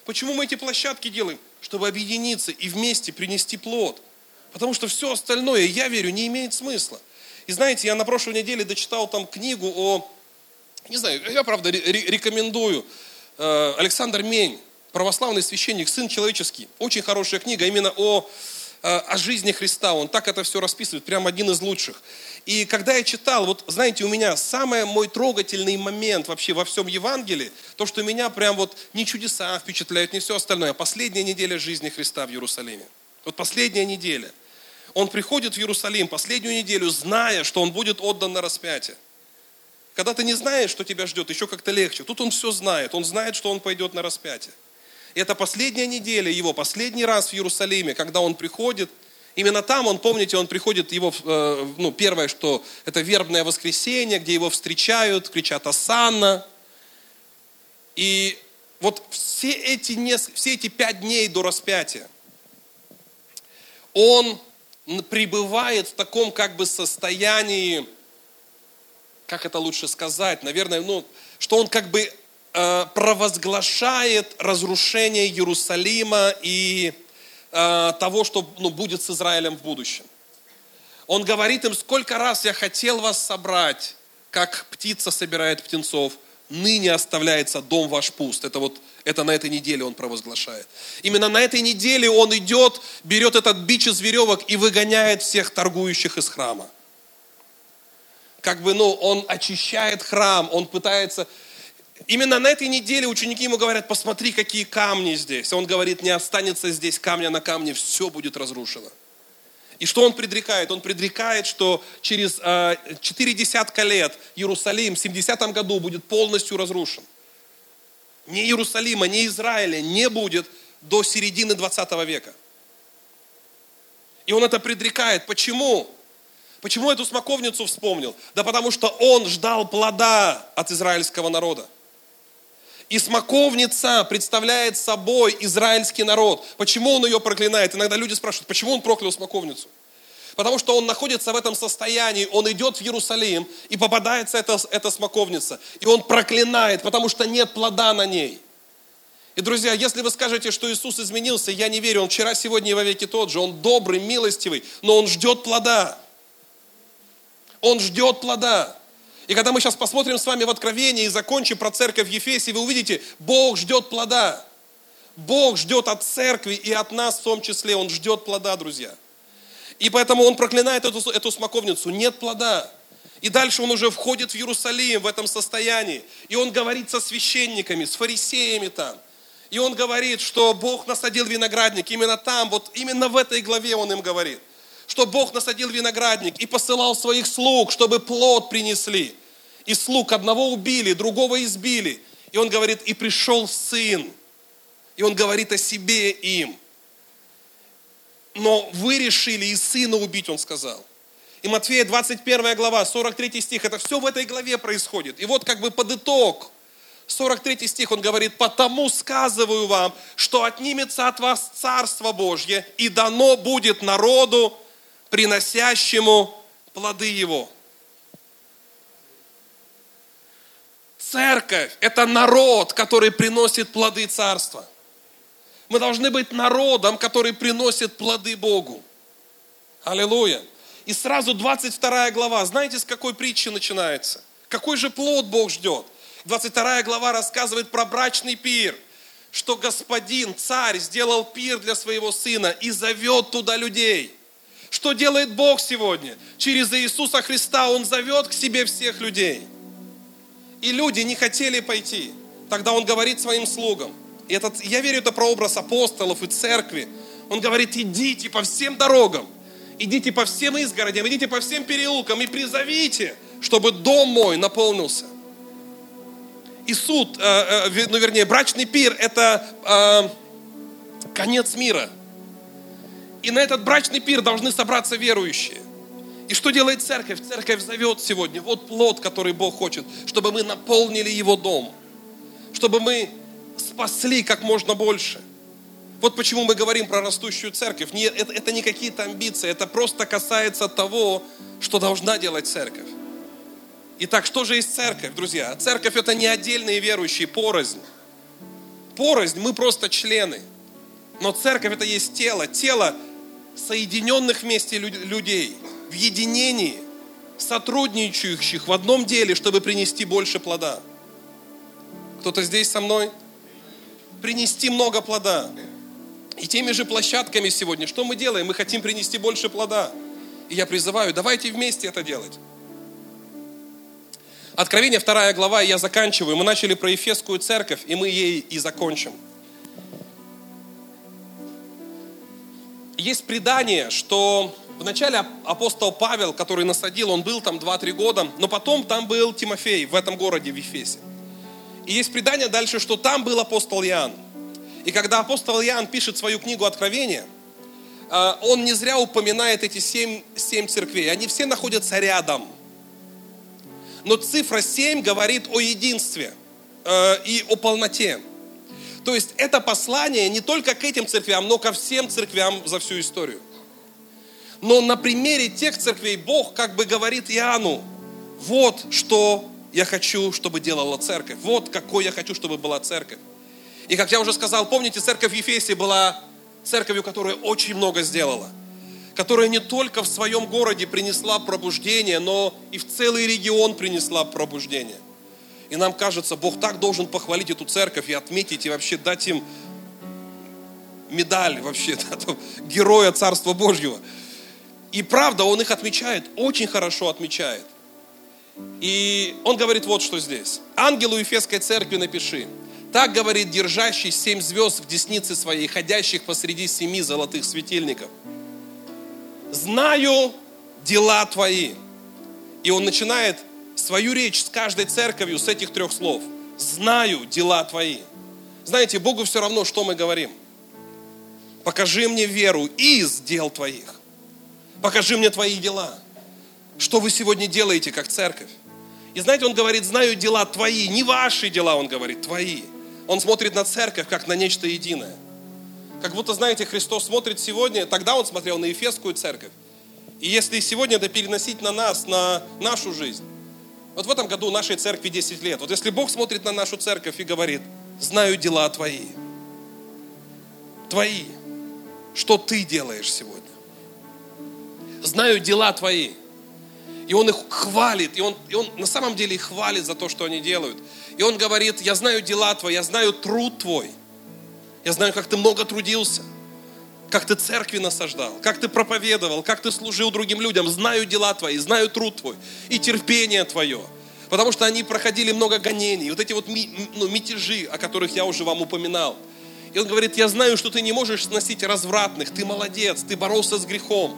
Почему мы эти площадки делаем? Чтобы объединиться и вместе принести плод. Потому что все остальное, я верю, не имеет смысла. И знаете, я на прошлой неделе дочитал там книгу о, не знаю, я правда рекомендую, э, Александр Мень, православный священник, сын человеческий. Очень хорошая книга именно о, э, о жизни Христа. Он так это все расписывает, прям один из лучших. И когда я читал, вот знаете, у меня самый мой трогательный момент вообще во всем Евангелии, то, что меня прям вот не чудеса впечатляют, не все остальное, а последняя неделя жизни Христа в Иерусалиме. Вот последняя неделя. Он приходит в Иерусалим последнюю неделю, зная, что он будет отдан на распятие. Когда ты не знаешь, что тебя ждет, еще как-то легче. Тут он все знает. Он знает, что он пойдет на распятие. И это последняя неделя его, последний раз в Иерусалиме, когда он приходит. Именно там, он, помните, он приходит, его, э, ну, первое, что это вербное воскресенье, где его встречают, кричат «Асанна». И вот все эти, все эти пять дней до распятия он пребывает в таком как бы состоянии, как это лучше сказать, наверное, ну, что он как бы э, провозглашает разрушение Иерусалима и э, того, что ну, будет с Израилем в будущем. Он говорит им, сколько раз я хотел вас собрать, как птица собирает птенцов, ныне оставляется дом ваш пуст. Это вот это на этой неделе он провозглашает. Именно на этой неделе он идет, берет этот бич из веревок и выгоняет всех торгующих из храма. Как бы, ну, он очищает храм, он пытается... Именно на этой неделе ученики ему говорят, посмотри, какие камни здесь. Он говорит, не останется здесь камня на камне, все будет разрушено. И что он предрекает? Он предрекает, что через э, четыре десятка лет Иерусалим в 70 году будет полностью разрушен ни Иерусалима, ни Израиля не будет до середины 20 века. И он это предрекает. Почему? Почему эту смоковницу вспомнил? Да потому что он ждал плода от израильского народа. И смоковница представляет собой израильский народ. Почему он ее проклинает? Иногда люди спрашивают, почему он проклял смоковницу? Потому что он находится в этом состоянии, он идет в Иерусалим, и попадается эта, эта смоковница. И он проклинает, потому что нет плода на ней. И, друзья, если вы скажете, что Иисус изменился, я не верю, Он вчера, сегодня и во веки тот же. Он добрый, милостивый, но Он ждет плода. Он ждет плода. И когда мы сейчас посмотрим с вами в Откровение и закончим про церковь в Ефесе, вы увидите, Бог ждет плода. Бог ждет от церкви и от нас в том числе. Он ждет плода, друзья. И поэтому он проклинает эту, эту смоковницу. Нет плода. И дальше он уже входит в Иерусалим в этом состоянии. И он говорит со священниками, с фарисеями там. И он говорит, что Бог насадил виноградник. Именно там, вот именно в этой главе он им говорит. Что Бог насадил виноградник и посылал своих слуг, чтобы плод принесли. И слуг одного убили, другого избили. И он говорит, и пришел сын. И он говорит о себе им но вы решили и сына убить, он сказал. И Матфея 21 глава, 43 стих, это все в этой главе происходит. И вот как бы под итог, 43 стих, он говорит, «Потому сказываю вам, что отнимется от вас Царство Божье, и дано будет народу, приносящему плоды его». Церковь – это народ, который приносит плоды Царства – Мы должны быть народом, который приносит плоды Богу. Аллилуйя. И сразу 22 глава, знаете, с какой притчи начинается? Какой же плод Бог ждет? 22 глава рассказывает про брачный пир, что господин, царь, сделал пир для своего сына и зовет туда людей. Что делает Бог сегодня? Через Иисуса Христа Он зовет к себе всех людей. И люди не хотели пойти. Тогда Он говорит своим слугам. И этот, я верю, это прообраз апостолов и церкви. Он говорит, идите по всем дорогам, идите по всем изгородям, идите по всем переулкам и призовите, чтобы дом мой наполнился. И суд, э, э, ну вернее, брачный пир – это э, конец мира. И на этот брачный пир должны собраться верующие. И что делает церковь? Церковь зовет сегодня. Вот плод, который Бог хочет, чтобы мы наполнили его дом. Чтобы мы спасли как можно больше. Вот почему мы говорим про растущую церковь. Не, это, это не какие-то амбиции, это просто касается того, что должна делать церковь. Итак, что же есть церковь, друзья? Церковь это не отдельные верующие, порознь. Порознь, мы просто члены. Но церковь это есть тело, тело соединенных вместе людей, в единении, сотрудничающих в одном деле, чтобы принести больше плода. Кто-то здесь со мной? Принести много плода. И теми же площадками сегодня, что мы делаем? Мы хотим принести больше плода. И я призываю, давайте вместе это делать. Откровение, вторая глава, и я заканчиваю. Мы начали про Ефесскую церковь, и мы ей и закончим. Есть предание, что вначале апостол Павел, который насадил, он был там 2-3 года, но потом там был Тимофей в этом городе, в Ефесе. И есть предание дальше, что там был апостол Иоанн. И когда апостол Иоанн пишет свою книгу Откровения, э, он не зря упоминает эти семь, семь церквей. Они все находятся рядом. Но цифра 7 говорит о единстве э, и о полноте. То есть это послание не только к этим церквям, но ко всем церквям за всю историю. Но на примере тех церквей Бог как бы говорит Иоанну, вот что я хочу, чтобы делала церковь. Вот какой я хочу, чтобы была церковь. И как я уже сказал, помните, церковь Ефесии была церковью, которая очень много сделала. Которая не только в своем городе принесла пробуждение, но и в целый регион принесла пробуждение. И нам кажется, Бог так должен похвалить эту церковь и отметить, и вообще дать им медаль вообще, да, героя Царства Божьего. И правда, Он их отмечает, очень хорошо отмечает. И Он говорит вот что здесь. Ангелу Ефесской церкви напиши, так говорит держащий семь звезд в деснице своей, ходящих посреди семи золотых светильников. Знаю дела твои. И он начинает свою речь с каждой церковью с этих трех слов. Знаю дела твои. Знаете, Богу все равно, что мы говорим. Покажи мне веру из дел твоих. Покажи мне твои дела. Что вы сегодня делаете, как церковь? И знаете, он говорит, знаю дела твои, не ваши дела, он говорит, твои. Он смотрит на церковь, как на нечто единое. Как будто, знаете, Христос смотрит сегодня, тогда Он смотрел на Ефесскую церковь. И если сегодня это переносить на нас, на нашу жизнь, вот в этом году нашей церкви 10 лет, вот если Бог смотрит на нашу церковь и говорит, знаю дела твои, твои, что ты делаешь сегодня, знаю дела твои, и Он их хвалит, и он, и он на самом деле их хвалит за то, что они делают. И Он говорит, я знаю дела твои, я знаю труд твой. Я знаю, как ты много трудился, как ты церкви насаждал, как ты проповедовал, как ты служил другим людям. Знаю дела твои, знаю труд твой и терпение твое. Потому что они проходили много гонений, вот эти вот ну, мятежи, о которых я уже вам упоминал. И он говорит, я знаю, что ты не можешь сносить развратных, ты молодец, ты боролся с грехом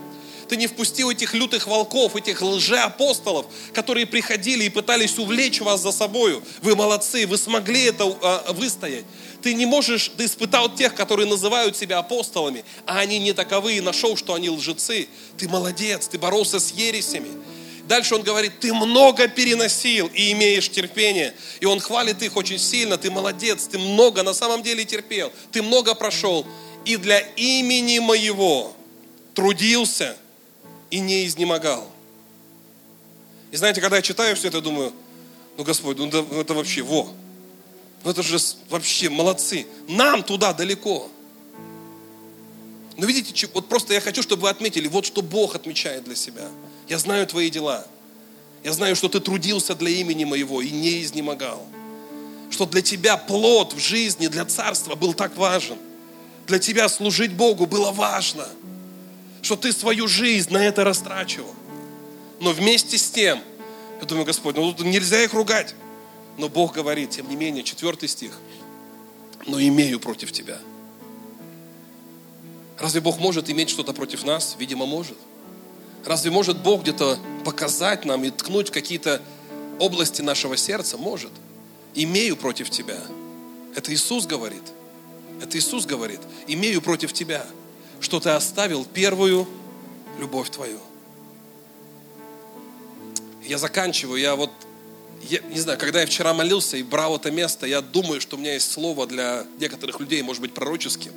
ты не впустил этих лютых волков, этих лжеапостолов, которые приходили и пытались увлечь вас за собою. Вы молодцы, вы смогли это э, выстоять. Ты не можешь, ты испытал тех, которые называют себя апостолами, а они не таковы, нашел, что они лжецы. Ты молодец, ты боролся с ересями. Дальше он говорит, ты много переносил и имеешь терпение. И он хвалит их очень сильно, ты молодец, ты много на самом деле терпел, ты много прошел. И для имени моего трудился и не изнемогал. И знаете, когда я читаю все это, я думаю, ну, Господь, ну, это вообще, во, ну, это же вообще молодцы. Нам туда далеко. Но видите, вот просто я хочу, чтобы вы отметили, вот что Бог отмечает для себя. Я знаю твои дела. Я знаю, что ты трудился для имени моего и не изнемогал. Что для тебя плод в жизни, для царства был так важен. Для тебя служить Богу было важно. Что ты свою жизнь на это растрачивал. Но вместе с тем, я думаю, Господь, ну тут нельзя их ругать. Но Бог говорит, тем не менее, четвертый стих, но имею против тебя. Разве Бог может иметь что-то против нас? Видимо, может. Разве может Бог где-то показать нам и ткнуть какие-то области нашего сердца? Может. Имею против тебя. Это Иисус говорит. Это Иисус говорит. Имею против тебя, что ты оставил первую любовь твою. Я заканчиваю. Я вот я не знаю, когда я вчера молился и брал это место, я думаю, что у меня есть слово для некоторых людей, может быть, пророческим.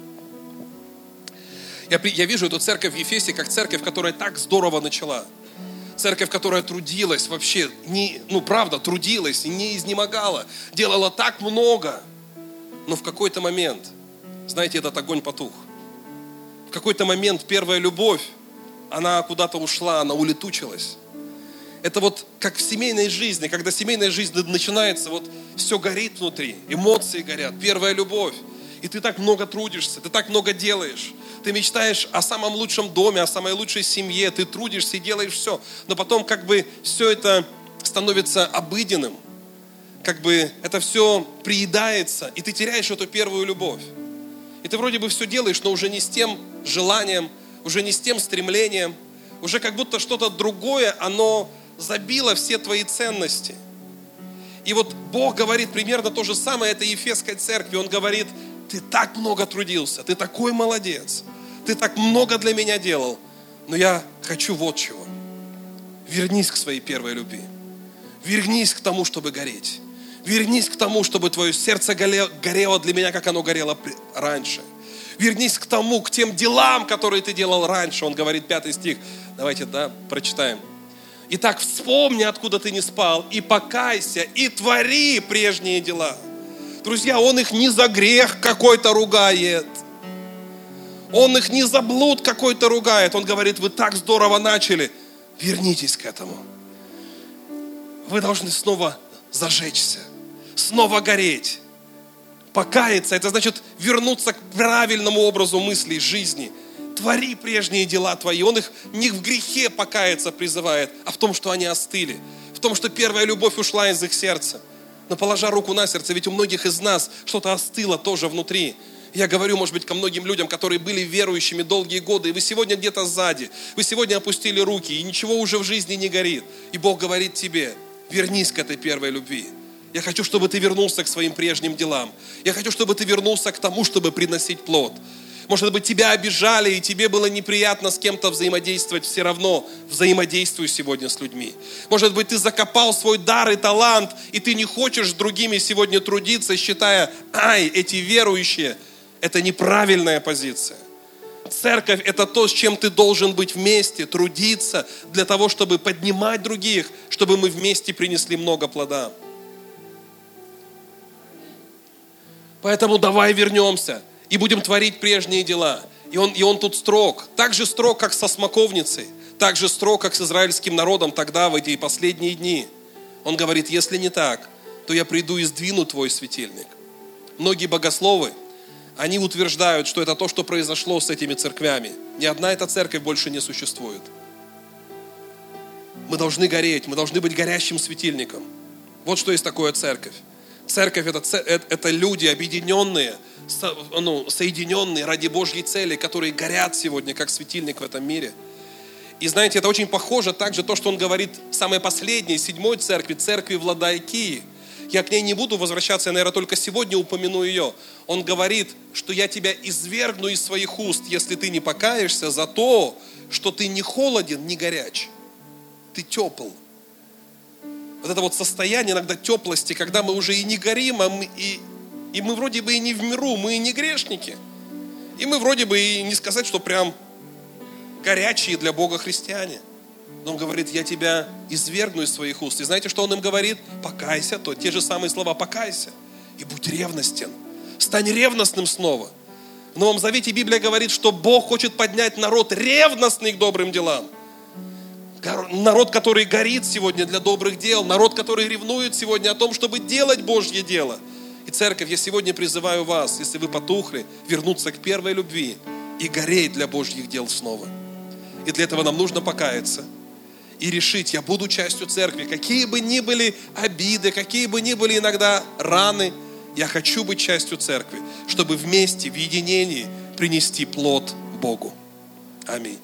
Я, я вижу эту церковь в Ефесе как церковь, которая так здорово начала. Церковь, которая трудилась вообще, не, ну правда, трудилась и не изнемогала, делала так много. Но в какой-то момент, знаете, этот огонь потух. В какой-то момент первая любовь, она куда-то ушла, она улетучилась. Это вот как в семейной жизни, когда семейная жизнь начинается, вот все горит внутри, эмоции горят, первая любовь. И ты так много трудишься, ты так много делаешь. Ты мечтаешь о самом лучшем доме, о самой лучшей семье, ты трудишься и делаешь все. Но потом как бы все это становится обыденным. Как бы это все приедается, и ты теряешь эту первую любовь. И ты вроде бы все делаешь, но уже не с тем желанием, уже не с тем стремлением, уже как будто что-то другое, оно забила все твои ценности. И вот Бог говорит примерно то же самое этой Ефесской церкви. Он говорит, ты так много трудился, ты такой молодец, ты так много для меня делал, но я хочу вот чего. Вернись к своей первой любви. Вернись к тому, чтобы гореть. Вернись к тому, чтобы твое сердце горело для меня, как оно горело раньше. Вернись к тому, к тем делам, которые ты делал раньше. Он говорит, пятый стих. Давайте, да, прочитаем. Итак, вспомни, откуда ты не спал, и покайся, и твори прежние дела. Друзья, Он их не за грех какой-то ругает. Он их не за блуд какой-то ругает. Он говорит, вы так здорово начали, вернитесь к этому. Вы должны снова зажечься, снова гореть. Покаяться, это значит вернуться к правильному образу мыслей, жизни – твори прежние дела твои. Он их не в грехе покаяться призывает, а в том, что они остыли. В том, что первая любовь ушла из их сердца. Но положа руку на сердце, ведь у многих из нас что-то остыло тоже внутри. Я говорю, может быть, ко многим людям, которые были верующими долгие годы, и вы сегодня где-то сзади, вы сегодня опустили руки, и ничего уже в жизни не горит. И Бог говорит тебе, вернись к этой первой любви. Я хочу, чтобы ты вернулся к своим прежним делам. Я хочу, чтобы ты вернулся к тому, чтобы приносить плод. Может быть, тебя обижали, и тебе было неприятно с кем-то взаимодействовать, все равно взаимодействуй сегодня с людьми. Может быть, ты закопал свой дар и талант, и ты не хочешь с другими сегодня трудиться, считая, ай, эти верующие, это неправильная позиция. Церковь – это то, с чем ты должен быть вместе, трудиться для того, чтобы поднимать других, чтобы мы вместе принесли много плода. Поэтому давай вернемся – и будем творить прежние дела. И он, и он тут строг. Так же строг, как со смоковницей. Так же строг, как с израильским народом тогда, в эти последние дни. Он говорит, если не так, то я приду и сдвину твой светильник. Многие богословы, они утверждают, что это то, что произошло с этими церквями. Ни одна эта церковь больше не существует. Мы должны гореть, мы должны быть горящим светильником. Вот что есть такое церковь. Церковь это, это, это люди, объединенные ну, соединенные ради Божьей цели, которые горят сегодня, как светильник в этом мире. И знаете, это очень похоже также то, что он говорит в самой последней, седьмой церкви, церкви в. Я к ней не буду возвращаться, я, наверное, только сегодня упомяну ее. Он говорит, что я тебя извергну из своих уст, если ты не покаешься за то, что ты не холоден, не горяч. Ты тепл. Вот это вот состояние иногда теплости, когда мы уже и не горим, а мы и и мы вроде бы и не в миру, мы и не грешники. И мы вроде бы и не сказать, что прям горячие для Бога христиане. Но он говорит, я тебя извергну из своих уст. И знаете, что он им говорит? Покайся, то те же самые слова, покайся. И будь ревностен. Стань ревностным снова. В Новом Завете Библия говорит, что Бог хочет поднять народ ревностный к добрым делам. Народ, который горит сегодня для добрых дел, народ, который ревнует сегодня о том, чтобы делать Божье дело. И церковь, я сегодня призываю вас, если вы потухли, вернуться к первой любви и гореть для Божьих дел снова. И для этого нам нужно покаяться и решить, я буду частью церкви, какие бы ни были обиды, какие бы ни были иногда раны, я хочу быть частью церкви, чтобы вместе, в единении принести плод Богу. Аминь.